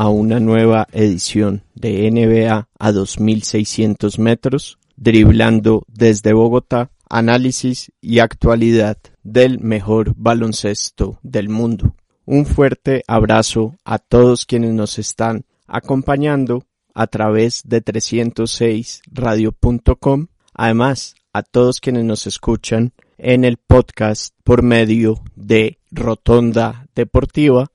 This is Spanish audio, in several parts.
a una nueva edición de NBA a 2.600 metros, driblando desde Bogotá, análisis y actualidad del mejor baloncesto del mundo. Un fuerte abrazo a todos quienes nos están acompañando a través de 306radio.com, además a todos quienes nos escuchan en el podcast por medio de Rotonda Deportiva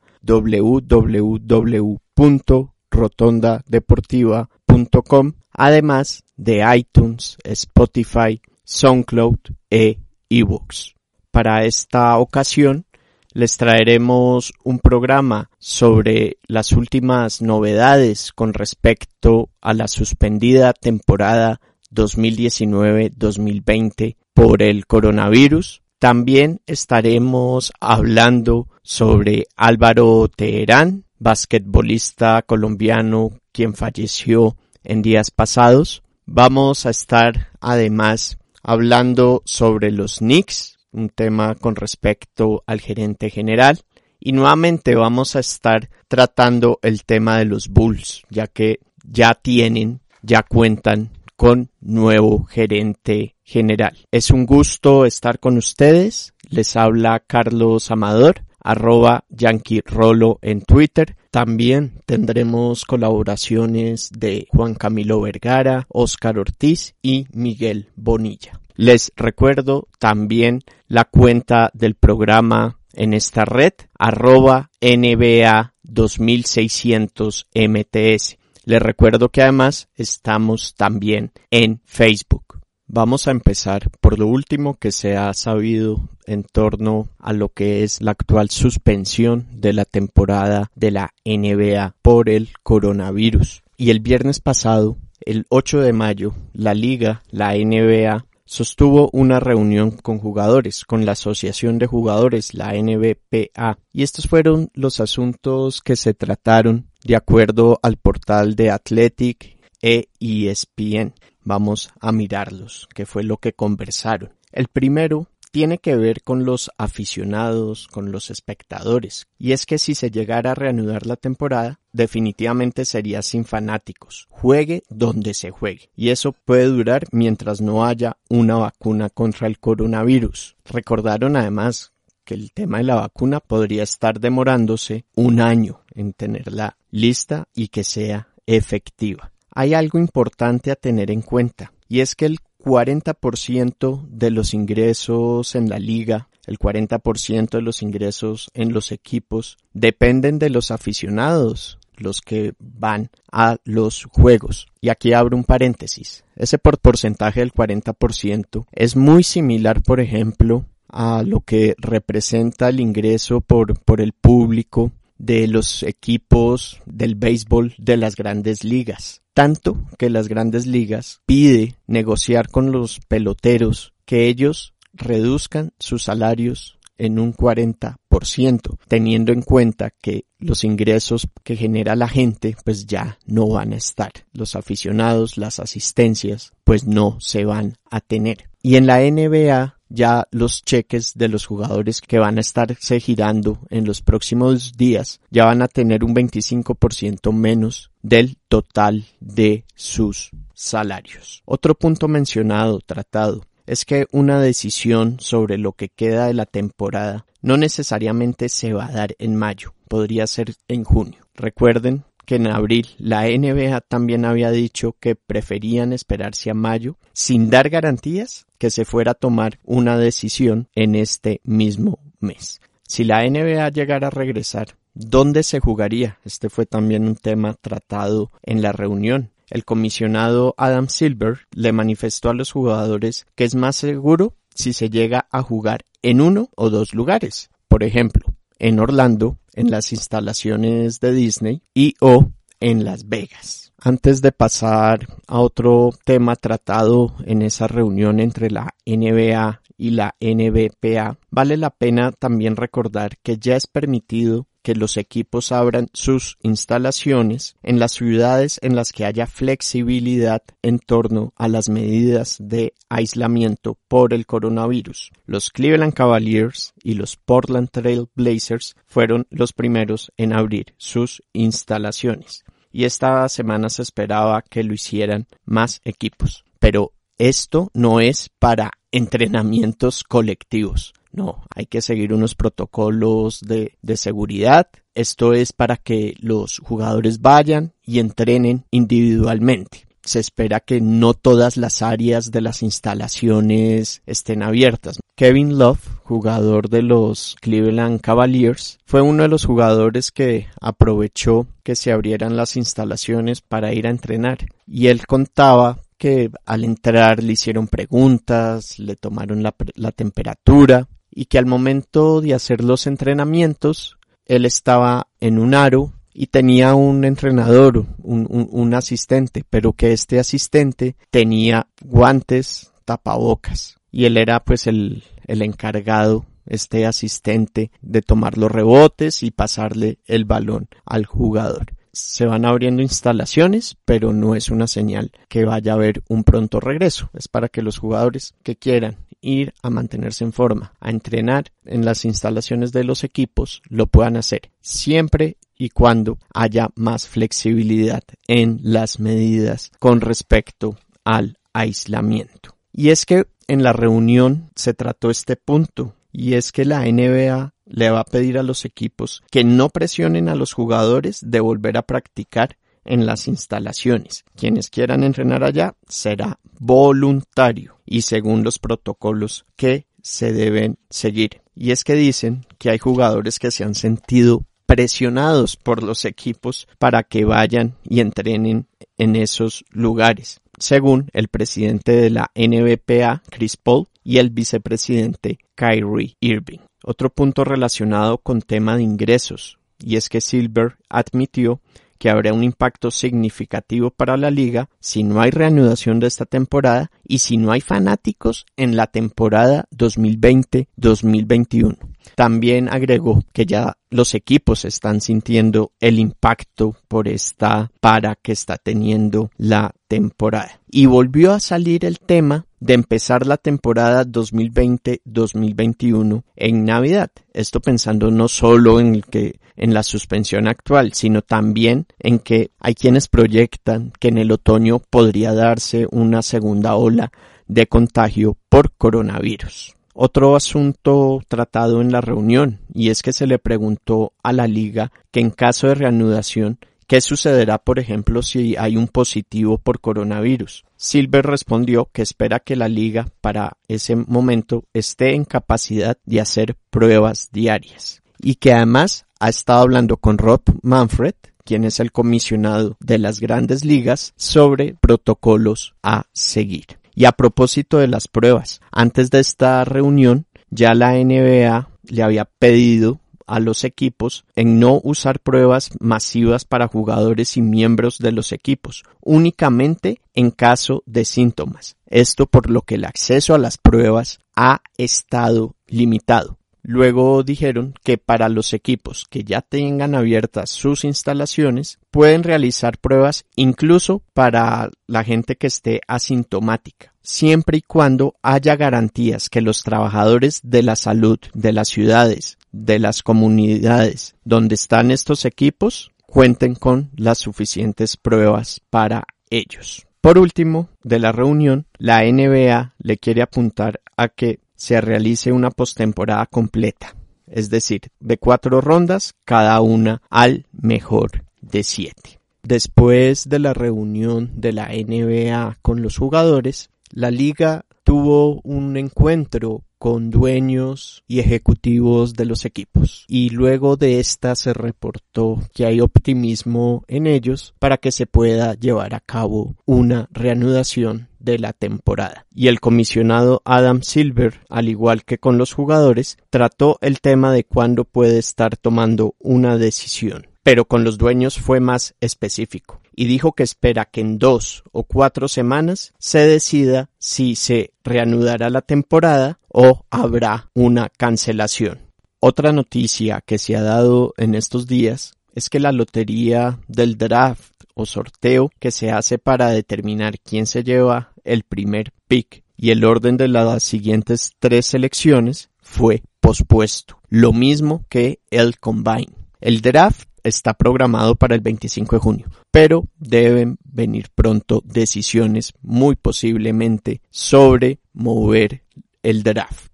www.rotondadeportiva.com además de iTunes, Spotify, SoundCloud e eBooks. Para esta ocasión les traeremos un programa sobre las últimas novedades con respecto a la suspendida temporada 2019-2020 por el coronavirus. También estaremos hablando sobre Álvaro Teherán, basquetbolista colombiano quien falleció en días pasados. Vamos a estar además hablando sobre los Knicks, un tema con respecto al gerente general. Y nuevamente vamos a estar tratando el tema de los Bulls, ya que ya tienen, ya cuentan con nuevo gerente general. Es un gusto estar con ustedes. Les habla Carlos Amador arroba Yankee Rolo en Twitter. También tendremos colaboraciones de Juan Camilo Vergara, Oscar Ortiz y Miguel Bonilla. Les recuerdo también la cuenta del programa en esta red, arroba NBA 2600 MTS. Les recuerdo que además estamos también en Facebook. Vamos a empezar por lo último que se ha sabido en torno a lo que es la actual suspensión de la temporada de la NBA por el coronavirus. Y el viernes pasado, el 8 de mayo, la liga, la NBA, sostuvo una reunión con jugadores, con la Asociación de Jugadores, la NBPA, y estos fueron los asuntos que se trataron de acuerdo al portal de Athletic e ESPN. Vamos a mirarlos, que fue lo que conversaron. El primero tiene que ver con los aficionados, con los espectadores. Y es que si se llegara a reanudar la temporada, definitivamente sería sin fanáticos. Juegue donde se juegue. Y eso puede durar mientras no haya una vacuna contra el coronavirus. Recordaron además que el tema de la vacuna podría estar demorándose un año en tenerla lista y que sea efectiva. Hay algo importante a tener en cuenta y es que el 40% de los ingresos en la liga, el 40% de los ingresos en los equipos dependen de los aficionados, los que van a los juegos. Y aquí abro un paréntesis. Ese porcentaje del 40% es muy similar, por ejemplo, a lo que representa el ingreso por, por el público de los equipos del béisbol de las grandes ligas. Tanto que las grandes ligas pide negociar con los peloteros que ellos reduzcan sus salarios en un 40%, teniendo en cuenta que los ingresos que genera la gente pues ya no van a estar. Los aficionados, las asistencias pues no se van a tener. Y en la NBA ya los cheques de los jugadores que van a estarse girando en los próximos días ya van a tener un 25% menos del total de sus salarios. Otro punto mencionado, tratado, es que una decisión sobre lo que queda de la temporada no necesariamente se va a dar en mayo, podría ser en junio. Recuerden que en abril la NBA también había dicho que preferían esperarse a mayo sin dar garantías que se fuera a tomar una decisión en este mismo mes. Si la NBA llegara a regresar, ¿dónde se jugaría? Este fue también un tema tratado en la reunión. El comisionado Adam Silver le manifestó a los jugadores que es más seguro si se llega a jugar en uno o dos lugares. Por ejemplo, en Orlando en las instalaciones de Disney y o en Las Vegas. Antes de pasar a otro tema tratado en esa reunión entre la NBA y la NBPA, vale la pena también recordar que ya es permitido que los equipos abran sus instalaciones en las ciudades en las que haya flexibilidad en torno a las medidas de aislamiento por el coronavirus. Los Cleveland Cavaliers y los Portland Trail Blazers fueron los primeros en abrir sus instalaciones y esta semana se esperaba que lo hicieran más equipos. Pero esto no es para entrenamientos colectivos. No, hay que seguir unos protocolos de, de, seguridad. Esto es para que los jugadores vayan y entrenen individualmente se espera que no todas las áreas de las instalaciones estén abiertas. Kevin Love, jugador de los Cleveland Cavaliers, fue uno de los jugadores que aprovechó que se abrieran las instalaciones para ir a entrenar. Y él contaba que al entrar le hicieron preguntas, le tomaron la, la temperatura y que al momento de hacer los entrenamientos él estaba en un aro y tenía un entrenador, un, asistente, pero que este asistente tenía guantes, tapabocas y él era pues el encargado este asistente de tomar los rebotes y pasarle el balón al jugador. Se van abriendo instalaciones, pero no es una señal que vaya a haber un pronto regreso. Es para que los jugadores que quieran ir a mantenerse en forma, a entrenar en las instalaciones de los equipos, lo puedan hacer. Siempre y cuando haya más flexibilidad en las medidas con respecto al aislamiento. Y es que en la reunión se trató este punto y es que la NBA le va a pedir a los equipos que no presionen a los jugadores de volver a practicar en las instalaciones. Quienes quieran entrenar allá será voluntario y según los protocolos que se deben seguir. Y es que dicen que hay jugadores que se han sentido presionados por los equipos para que vayan y entrenen en esos lugares, según el presidente de la NBPA, Chris Paul, y el vicepresidente Kyrie Irving. Otro punto relacionado con tema de ingresos, y es que Silver admitió que habrá un impacto significativo para la liga si no hay reanudación de esta temporada y si no hay fanáticos en la temporada 2020-2021. También agregó que ya los equipos están sintiendo el impacto por esta para que está teniendo la temporada. Y volvió a salir el tema de empezar la temporada 2020-2021 en Navidad. Esto pensando no solo en que en la suspensión actual, sino también en que hay quienes proyectan que en el otoño podría darse una segunda ola de contagio por coronavirus. Otro asunto tratado en la reunión, y es que se le preguntó a la liga que en caso de reanudación, ¿qué sucederá, por ejemplo, si hay un positivo por coronavirus? Silver respondió que espera que la liga para ese momento esté en capacidad de hacer pruebas diarias y que además ha estado hablando con Rob Manfred, quien es el comisionado de las grandes ligas, sobre protocolos a seguir. Y a propósito de las pruebas, antes de esta reunión ya la NBA le había pedido a los equipos en no usar pruebas masivas para jugadores y miembros de los equipos, únicamente en caso de síntomas. Esto por lo que el acceso a las pruebas ha estado limitado. Luego dijeron que para los equipos que ya tengan abiertas sus instalaciones pueden realizar pruebas incluso para la gente que esté asintomática, siempre y cuando haya garantías que los trabajadores de la salud de las ciudades, de las comunidades donde están estos equipos cuenten con las suficientes pruebas para ellos. Por último, de la reunión, la NBA le quiere apuntar a que se realice una postemporada completa, es decir, de cuatro rondas, cada una al mejor de siete. Después de la reunión de la NBA con los jugadores, la liga tuvo un encuentro con dueños y ejecutivos de los equipos. Y luego de esta se reportó que hay optimismo en ellos para que se pueda llevar a cabo una reanudación de la temporada. Y el comisionado Adam Silver, al igual que con los jugadores, trató el tema de cuándo puede estar tomando una decisión. Pero con los dueños fue más específico y dijo que espera que en dos o cuatro semanas se decida si se reanudará la temporada o habrá una cancelación. Otra noticia que se ha dado en estos días es que la lotería del draft o sorteo que se hace para determinar quién se lleva el primer pick y el orden de las siguientes tres selecciones fue pospuesto, lo mismo que el combine. El draft está programado para el 25 de junio, pero deben venir pronto decisiones muy posiblemente sobre mover el draft.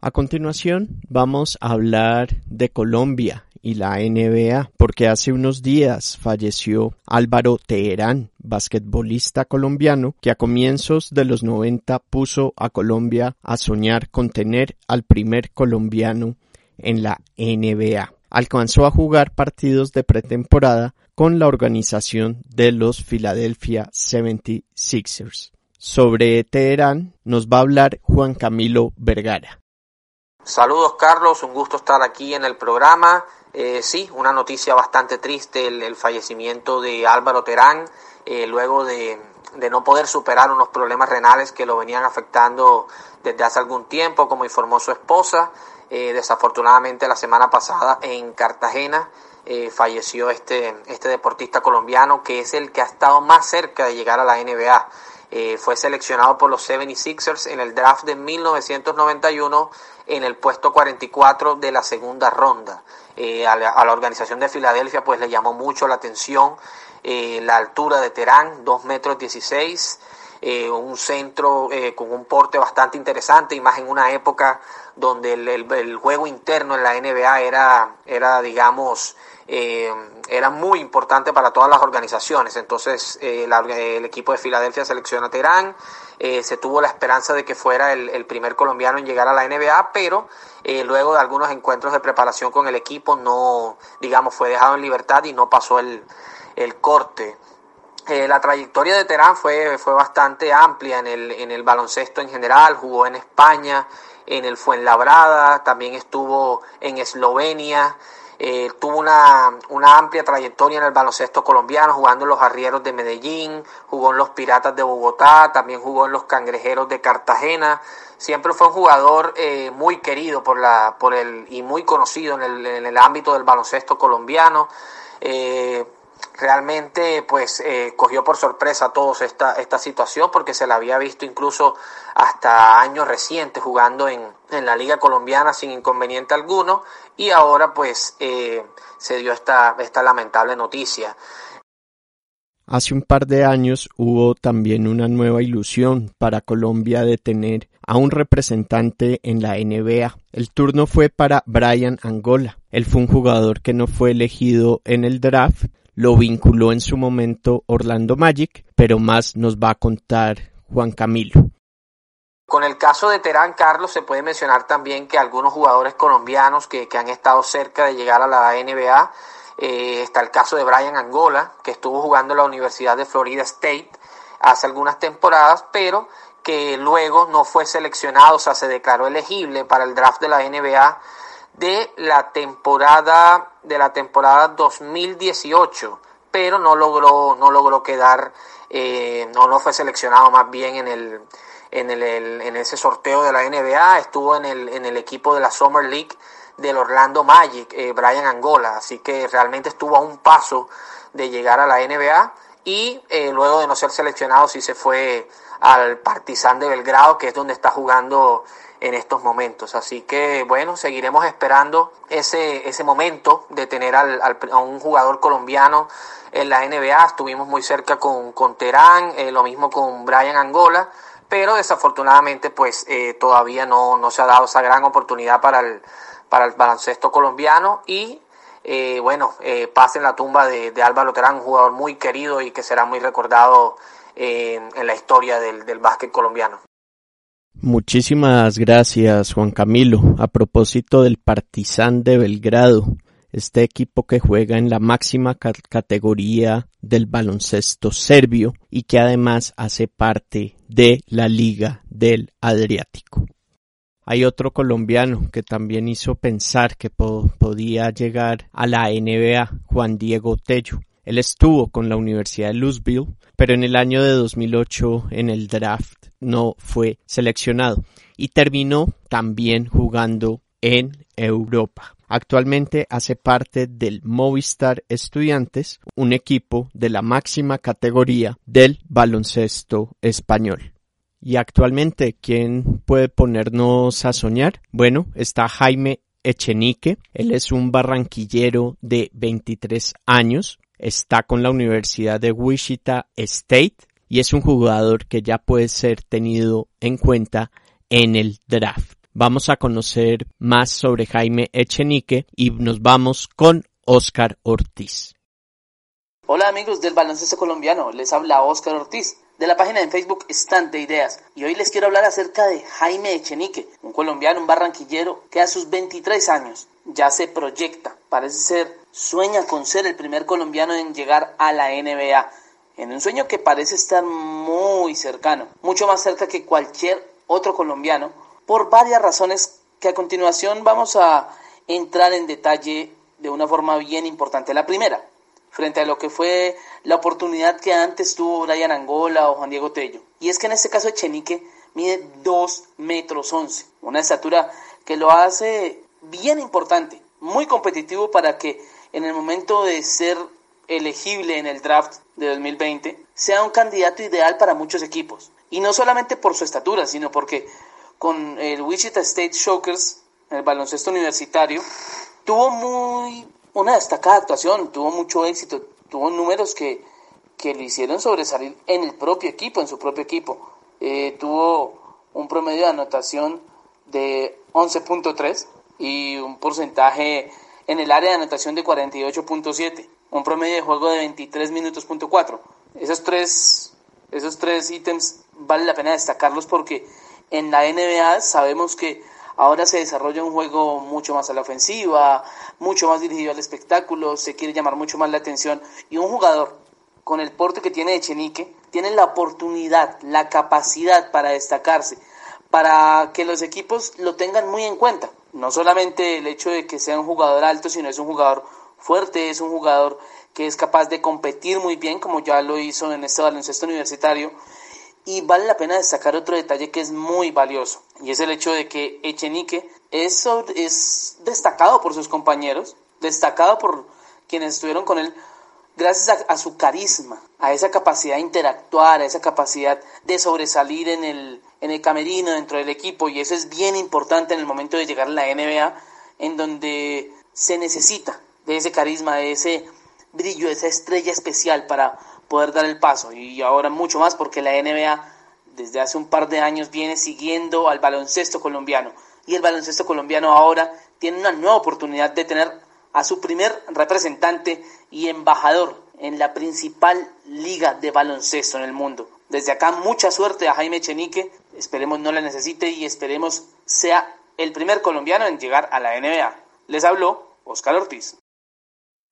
A continuación vamos a hablar de Colombia y la NBA, porque hace unos días falleció Álvaro Teherán, basquetbolista colombiano, que a comienzos de los 90 puso a Colombia a soñar con tener al primer colombiano en la NBA. Alcanzó a jugar partidos de pretemporada con la organización de los Philadelphia 76ers. Sobre Teherán nos va a hablar Juan Camilo Vergara. Saludos Carlos, un gusto estar aquí en el programa. Eh, sí, una noticia bastante triste, el, fallecimiento de Álvaro Terán, eh, luego de, no poder superar unos problemas renales que lo venían afectando desde hace algún tiempo, como informó su esposa. Eh, desafortunadamente la semana pasada en Cartagena falleció este, este deportista colombiano que es el que ha estado más cerca de llegar a la NBA. Fue seleccionado por los 76ers en el draft de 1991 en el puesto 44 de la segunda ronda. Eh, a, la, organización de Filadelfia pues le llamó mucho la atención eh, la altura de Terán, 2 metros 16, eh, un centro con un porte bastante interesante y más en una época donde el, juego interno en la NBA era, era digamos, era muy importante para todas las organizaciones. Entonces el equipo de Filadelfia selecciona a Terán, se tuvo la esperanza de que fuera el, el primer colombiano en llegar a la NBA, pero eh, luego de algunos encuentros de preparación con el equipo, no, digamos, fue dejado en libertad y no pasó el, corte. Eh, la trayectoria de Terán fue, fue bastante amplia en el, en el baloncesto en general, jugó en España, en el Fuenlabrada, también estuvo en Eslovenia, eh, tuvo una, una, amplia trayectoria en el baloncesto colombiano, jugando en los Arrieros de Medellín, jugó en los Piratas de Bogotá, también jugó en los Cangrejeros de Cartagena, siempre fue un jugador eh, muy querido por la, por el, y muy conocido en el, en el ámbito del baloncesto colombiano. Eh, realmente pues eh, cogió por sorpresa a todos esta, esta situación porque se la había visto incluso hasta años recientes jugando en, en la liga colombiana sin inconveniente alguno y ahora pues se dio esta, esta lamentable noticia. Hace un par de años hubo también una nueva ilusión para Colombia de tener a un representante en la NBA. El turno fue para Brian Angola. Él fue un jugador que no fue elegido en el draft, lo vinculó en su momento Orlando Magic, pero más nos va a contar Juan Camilo. Con el caso de Terán Carlos se puede mencionar también que algunos jugadores colombianos que, han estado cerca de llegar a la NBA eh, está el caso de Brian Angola, que estuvo jugando en la Universidad de Florida State hace algunas temporadas, pero que luego no fue seleccionado, o sea, se declaró elegible para el draft de la NBA de la temporada de la temporada 2018, pero no logró no logró quedar eh, no no fue seleccionado más bien en el en el, en ese sorteo de la NBA, estuvo en el en el equipo de la Summer League del Orlando Magic, eh, Brian Angola, así que realmente estuvo a un paso de llegar a la NBA y eh, luego de no ser seleccionado sí se fue al Partizan de Belgrado, que es donde está jugando en estos momentos. Así que bueno, seguiremos esperando ese, ese momento de tener al, a un jugador colombiano en la NBA. Estuvimos muy cerca con, con Terán, eh, lo mismo con Brian Angola, pero desafortunadamente pues todavía no, no se ha dado esa gran oportunidad para el, para el baloncesto colombiano y eh, bueno, eh, pase en la tumba de, Álvaro Terán, un jugador muy querido y que será muy recordado eh, en la historia del, del básquet colombiano. Muchísimas gracias Juan Camilo. A propósito del Partizan de Belgrado, este equipo que juega en la máxima categoría del baloncesto serbio y que además hace parte de la Liga del Adriático. Hay otro colombiano que también hizo pensar que podía llegar a la NBA, Juan Diego Tello. Él estuvo con la Universidad de Louisville, pero en el año de 2008 en el draft no fue seleccionado y terminó también jugando en Europa. Actualmente hace parte del Movistar Estudiantes, un equipo de la máxima categoría del baloncesto español. Y actualmente, ¿quién puede ponernos a soñar? Bueno, está Jaime Echenique. Él es un barranquillero de 23 años. Está con la Universidad de Wichita State y es un jugador que ya puede ser tenido en cuenta en el draft. Vamos a conocer más sobre Jaime Echenique y nos vamos con Oscar Ortiz. Hola amigos del baloncesto colombiano, les habla Oscar Ortiz de la página en Facebook Estante Ideas. Y hoy les quiero hablar acerca de Jaime Echenique, un colombiano, un barranquillero que a sus 23 años ya se proyecta, parece ser, sueña con ser el primer colombiano en llegar a la NBA, en un sueño que parece estar muy cercano, mucho más cerca que cualquier otro colombiano, por varias razones que a continuación vamos a entrar en detalle de una forma bien importante. La primera, frente a lo que fue la oportunidad que antes tuvo Brian Angola o Juan Diego Tello. Y es que en este caso Echenique mide 2 metros 11, una estatura que lo hace bien importante, muy competitivo para que en el momento de ser elegible en el draft de 2020 sea un candidato ideal para muchos equipos. Y no solamente por su estatura, sino porque con el Wichita State Shockers, el baloncesto universitario, tuvo muy una destacada actuación, tuvo mucho éxito, tuvo números que, que le hicieron sobresalir en el propio equipo, en su propio equipo. Eh, tuvo un promedio de anotación de 11.3 y un porcentaje en el área de anotación de 48.7, un promedio de juego de 23 minutos.4. Esos tres, esos tres ítems vale la pena destacarlos porque en la NBA sabemos que Ahora se desarrolla un juego mucho más a la ofensiva, mucho más dirigido al espectáculo, se quiere llamar mucho más la atención y un jugador con el porte que tiene Echenique tiene la oportunidad, la capacidad para destacarse, para que los equipos lo tengan muy en cuenta. No solamente el hecho de que sea un jugador alto, sino es un jugador fuerte, es un jugador que es capaz de competir muy bien, como ya lo hizo en este baloncesto universitario, y vale la pena destacar otro detalle que es muy valioso, y es el hecho de que Echenique es, es destacado por sus compañeros, destacado por quienes estuvieron con él, gracias a, su carisma, a esa capacidad de interactuar, a esa capacidad de sobresalir en el, en el camerino, dentro del equipo, y eso es bien importante en el momento de llegar a la NBA, en donde se necesita de ese carisma, de ese brillo, de esa estrella especial para poder dar el paso y ahora mucho más porque la NBA desde hace un par de años viene siguiendo al baloncesto colombiano y el baloncesto colombiano ahora tiene una nueva oportunidad de tener a su primer representante y embajador en la principal liga de baloncesto en el mundo. Desde acá mucha suerte a Jaime Chenique, esperemos no la necesite y esperemos sea el primer colombiano en llegar a la NBA. Les habló Oscar Ortiz.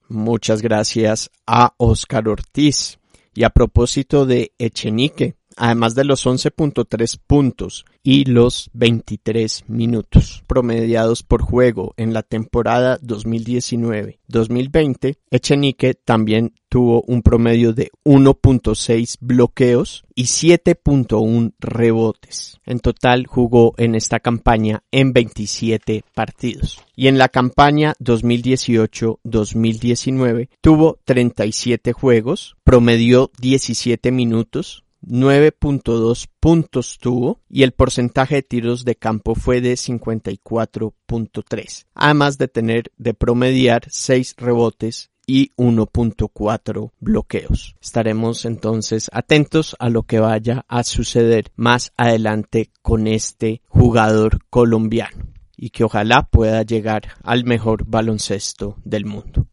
Muchas gracias a Oscar Ortiz. Y a propósito de Echenique, además de los 11.3 puntos y los 23 minutos promediados por juego en la temporada 2019-2020, Echenique también tuvo un promedio de 1.6 bloqueos y 7.1 rebotes. En total jugó en esta campaña en 27 partidos. Y en la campaña 2018-2019 tuvo 37 juegos, promedió 17 minutos, 9.2 puntos tuvo y el porcentaje de tiros de campo fue de 54.3, además de tener de promediar 6 rebotes y 1.4 bloqueos. Estaremos entonces atentos a lo que vaya a suceder más adelante con este jugador colombiano y que ojalá pueda llegar al mejor baloncesto del mundo.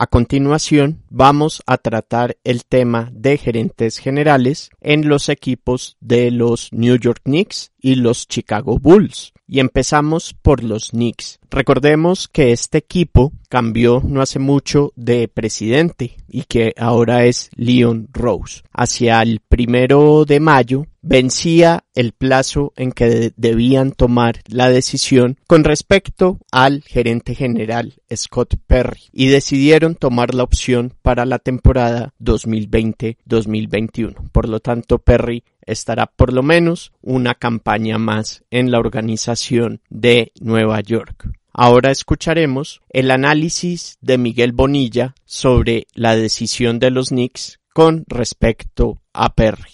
A continuación, vamos a tratar el tema de gerentes generales en los equipos de los New York Knicks y los Chicago Bulls. Y empezamos por los Knicks. Recordemos que este equipo cambió no hace mucho de presidente y que ahora es Leon Rose. Hacia el primero de mayo vencía el plazo en que debían tomar la decisión con respecto al gerente general Scott Perry y decidieron tomar la opción para la temporada 2020-2021. Por lo tanto, Perry estará por lo menos una campaña más en la organización de Nueva York. Ahora escucharemos el análisis de Miguel Bonilla sobre la decisión de los Knicks con respecto a Perry.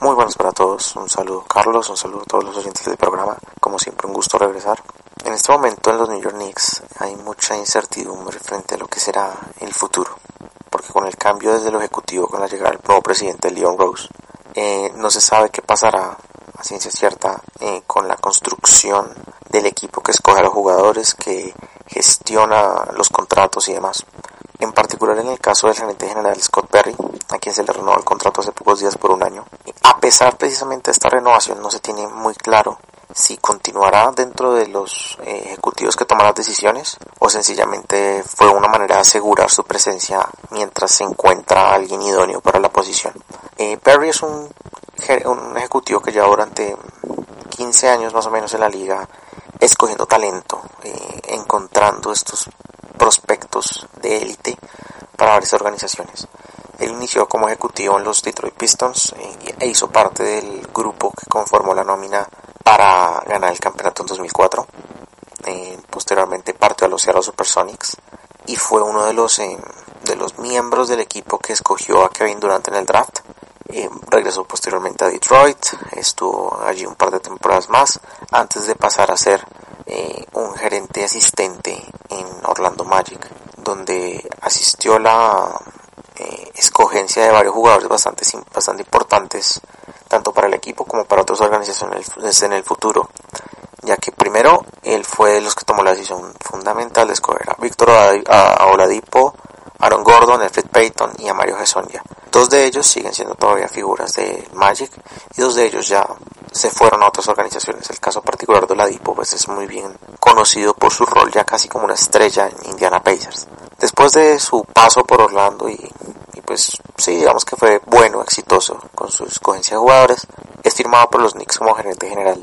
Muy buenos para todos, un saludo Carlos, un saludo a todos los oyentes del programa, como siempre un gusto regresar. En este momento en los New York Knicks hay mucha incertidumbre frente a lo que será el futuro, porque con el cambio desde el ejecutivo con la llegada del nuevo presidente Leon Rose, eh, no se sabe qué pasará a ciencia cierta eh, con la construcción del equipo que escoge a los jugadores, que gestiona los contratos y demás. En particular en el caso del gerente general Scott Perry, a quien se le renovó el contrato hace pocos días por un año. A pesar precisamente de esta renovación no se tiene muy claro si continuará dentro de los eh, ejecutivos que toman las decisiones o sencillamente fue una manera de asegurar su presencia mientras se encuentra alguien idóneo para la posición. Eh, Perry es un, ejecutivo que lleva durante 15 años más o menos en la liga escogiendo talento, eh, encontrando estos prospectos de élite para varias organizaciones. Él inició como ejecutivo en los Detroit Pistons e hizo parte del grupo que conformó la nómina para ganar el campeonato en 2004. Eh, posteriormente partió a los Seattle Supersonics y fue uno de los, eh, de los miembros del equipo que escogió a Kevin Durant en el draft. Eh, regresó posteriormente a Detroit, estuvo allí un par de temporadas más antes de pasar a ser un gerente asistente en Orlando Magic, donde asistió la escogencia de varios jugadores bastante, bastante importantes tanto para el equipo como para otras organizaciones en el futuro, ya que primero él fue de los que tomó la decisión fundamental de escoger a Víctor Oladipo, Aaron Gordon, Alfred Payton y a Mario Gesonja. Dos de ellos siguen siendo todavía figuras de Magic y dos de ellos ya se fueron a otras organizaciones. El caso particular de Oladipo pues es muy bien conocido por su rol ya casi como una estrella en Indiana Pacers. Después de su paso por Orlando y pues sí, digamos que fue bueno, exitoso con su escogencia de jugadores. Es firmado por los Knicks como gerente general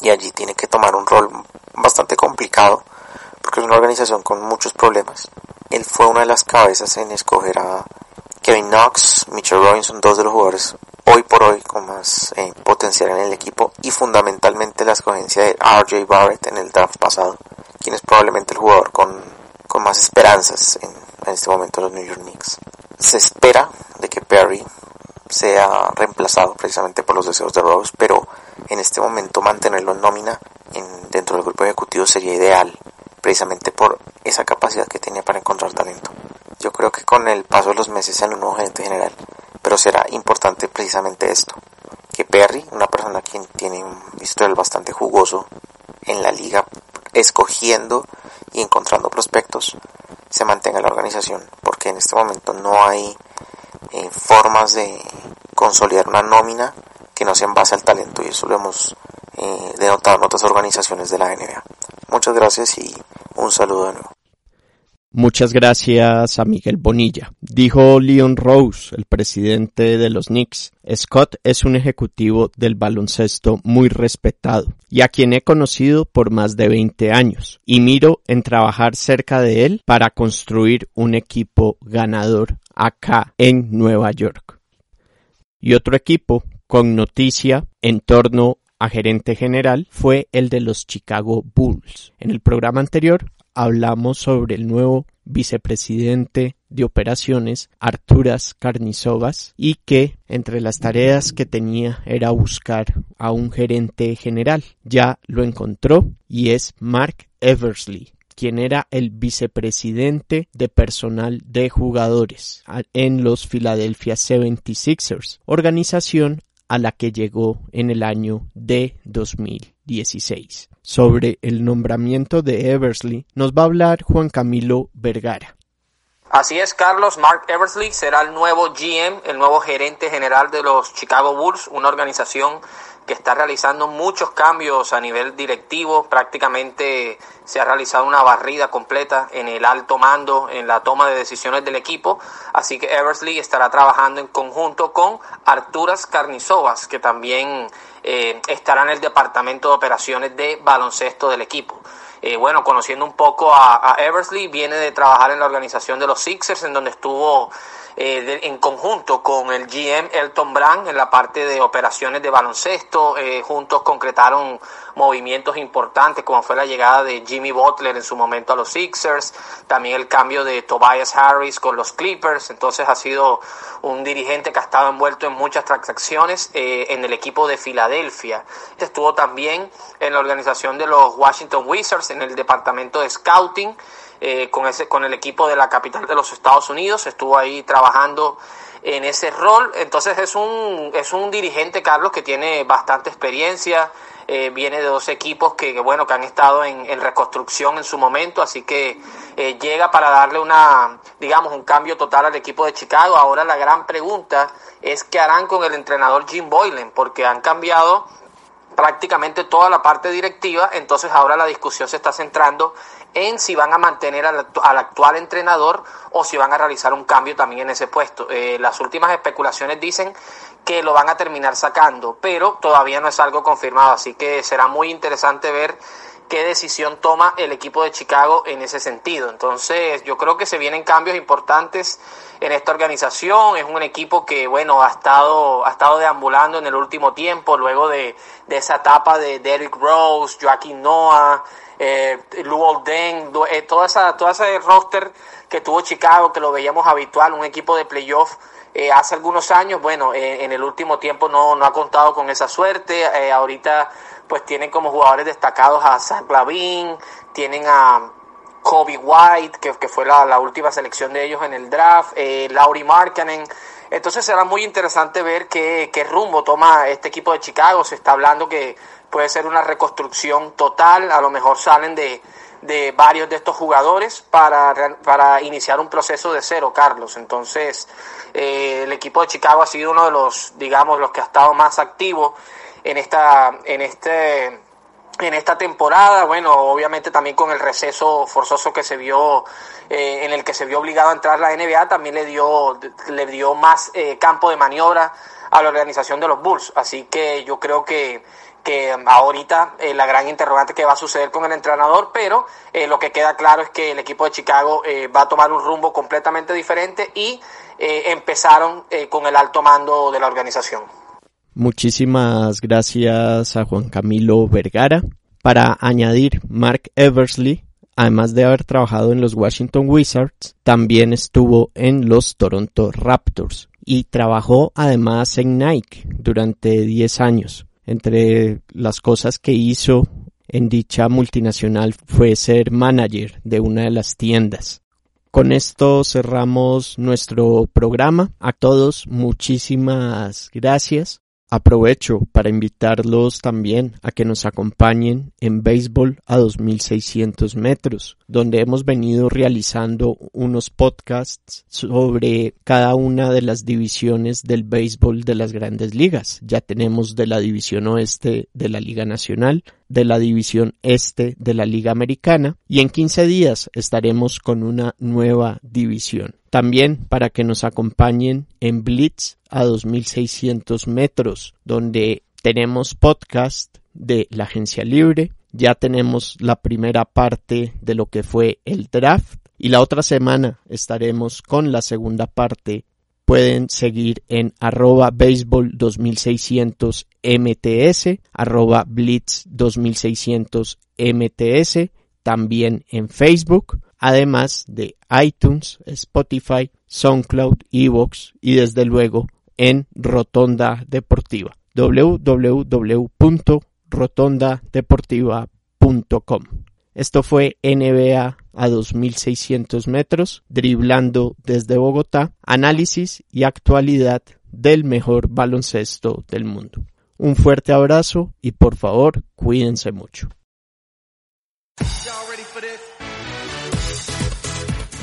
y allí tiene que tomar un rol bastante complicado porque es una organización con muchos problemas. Él fue una de las cabezas en escoger a Kevin Knox, Mitchell Robinson, dos de los jugadores hoy por hoy con más eh, potencial en el equipo y fundamentalmente la escogencia de RJ Barrett en el draft pasado, quien es probablemente el jugador con, con más esperanzas en, este momento los New York Knicks. Se espera de que Perry sea reemplazado precisamente por los deseos de Rose, pero en este momento mantenerlo en nómina en, dentro del grupo ejecutivo sería ideal, precisamente por capacidad que tenía para encontrar talento. Yo creo que con el paso de los meses en un nuevo gerente general, pero será importante precisamente esto, que Perry, una persona quien tiene un historial bastante jugoso en la liga, escogiendo y encontrando prospectos, se mantenga la organización, porque en este momento no hay eh, formas de consolidar una nómina que no sea en base al talento y eso lo hemos eh, denotado en otras organizaciones de la NBA. Muchas gracias y un saludo de nuevo. Muchas gracias a Miguel Bonilla. Dijo Leon Rose, el presidente de los Knicks. Scott es un ejecutivo del baloncesto muy respetado y a quien he conocido por más de 20 años y miro en trabajar cerca de él para construir un equipo ganador acá en Nueva York. Y otro equipo con noticia en torno a gerente general fue el de los Chicago Bulls. En el programa anterior hablamos sobre el nuevo vicepresidente de operaciones Arturas Carnizogas y que entre las tareas que tenía era buscar a un gerente general. Ya lo encontró y es Mark Eversley quien era el vicepresidente de personal de jugadores en los Philadelphia 76ers, organización a la que llegó en el año de 2016. Sobre el nombramiento de Eversley nos va a hablar Juan Camilo Vergara. Así es, Carlos. Mark Eversley será el nuevo GM, el nuevo gerente general de los Chicago Bulls, una organización que está realizando muchos cambios a nivel directivo. Prácticamente se ha realizado una barrida completa en el alto mando, en la toma de decisiones del equipo. Así que Eversley estará trabajando en conjunto con Arturas Carnizovas, que también eh, estará en el departamento de operaciones de baloncesto del equipo. Eh, bueno, conociendo un poco a, a Eversley, viene de trabajar en la organización de los Sixers, en donde estuvo eh, en conjunto con el GM Elton Brand en la parte de operaciones de baloncesto. Eh, juntos concretaron movimientos importantes como fue la llegada de Jimmy Butler en su momento a los Sixers, también el cambio de Tobias Harris con los Clippers. Entonces ha sido un dirigente que ha estado envuelto en muchas transacciones eh, en el equipo de Filadelfia. Estuvo también en la organización de los Washington Wizards en el departamento de scouting. Eh, con, ese, con el equipo de la capital de los Estados Unidos, estuvo ahí trabajando en ese rol, entonces es un, es un dirigente, Carlos, que tiene bastante experiencia, eh, viene de dos equipos que, bueno, que han estado en, reconstrucción en su momento, así que eh, llega para darle una, digamos, un cambio total al equipo de Chicago. Ahora la gran pregunta es qué harán con el entrenador Jim Boylan, porque han cambiado prácticamente toda la parte directiva, entonces ahora la discusión se está centrando en si van a mantener al, actual entrenador o si van a realizar un cambio también en ese puesto. Eh, las últimas especulaciones dicen que lo van a terminar sacando, pero todavía no es algo confirmado, así que será muy interesante ver qué decisión toma el equipo de Chicago en ese sentido. Entonces, yo creo que se vienen cambios importantes en esta organización. Es un equipo que, bueno, ha estado, ha estado deambulando en el último tiempo, luego de, de esa etapa de Derrick Rose, Joaquín Noah, eh, Lou Den, eh, toda esa, toda ese roster que tuvo Chicago, que lo veíamos habitual, un equipo de playoff eh, hace algunos años, bueno, eh, en el último tiempo no, no ha contado con esa suerte, ahorita pues tienen como jugadores destacados a Zach Lavin, tienen a Kobe White, que, que fue la, última selección de ellos en el draft, eh, Laurie Markkanen, entonces será muy interesante ver qué, qué rumbo toma este equipo de Chicago, se está hablando que puede ser una reconstrucción total, a lo mejor salen de, de varios de estos jugadores para, para iniciar un proceso de cero, Carlos. Entonces, eh, el equipo de Chicago ha sido uno de los, digamos, los que ha estado más activo en esta, en este, en esta temporada. Bueno, obviamente también con el receso forzoso que se vio, eh, en el que se vio obligado a entrar la NBA, también le dio, le dio más eh, campo de maniobra a la organización de los Bulls. Así que yo creo que que ahorita eh, la gran interrogante que va a suceder con el entrenador, pero eh, lo que queda claro es que el equipo de Chicago eh, va a tomar un rumbo completamente diferente y empezaron con el alto mando de la organización. Muchísimas gracias a Juan Camilo Vergara. Para añadir, Mark Eversley, además de haber trabajado en los Washington Wizards, también estuvo en los Toronto Raptors y trabajó además en Nike durante 10 años. Entre las cosas que hizo en dicha multinacional fue ser manager de una de las tiendas. Con esto cerramos nuestro programa. A todos muchísimas gracias. Aprovecho para invitarlos también a que nos acompañen en béisbol a 2600 metros, donde hemos venido realizando unos podcasts sobre cada una de las divisiones del béisbol de las grandes ligas. Ya tenemos de la división oeste de la Liga Nacional, de la división este de la Liga Americana y en 15 días estaremos con una nueva división. También para que nos acompañen en Blitz a 2600 metros, donde tenemos podcast de la agencia libre, ya tenemos la primera parte de lo que fue el draft y la otra semana estaremos con la segunda parte. Pueden seguir en arroba baseball 2600 mts, arroba blitz 2600 mts, también en Facebook, además de iTunes, Spotify, SoundCloud, Evox y desde luego en Rotonda Deportiva www.rotondadeportiva.com esto fue NBA a 2600 metros, driblando desde Bogotá, análisis y actualidad del mejor baloncesto del mundo. Un fuerte abrazo y por favor, cuídense mucho.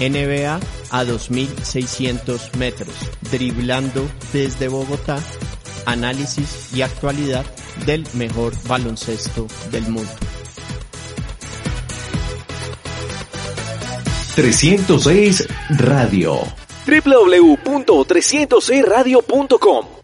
NBA a 2.600 metros, driblando desde Bogotá, análisis y actualidad del mejor baloncesto del mundo. 306 Radio www.306radio.com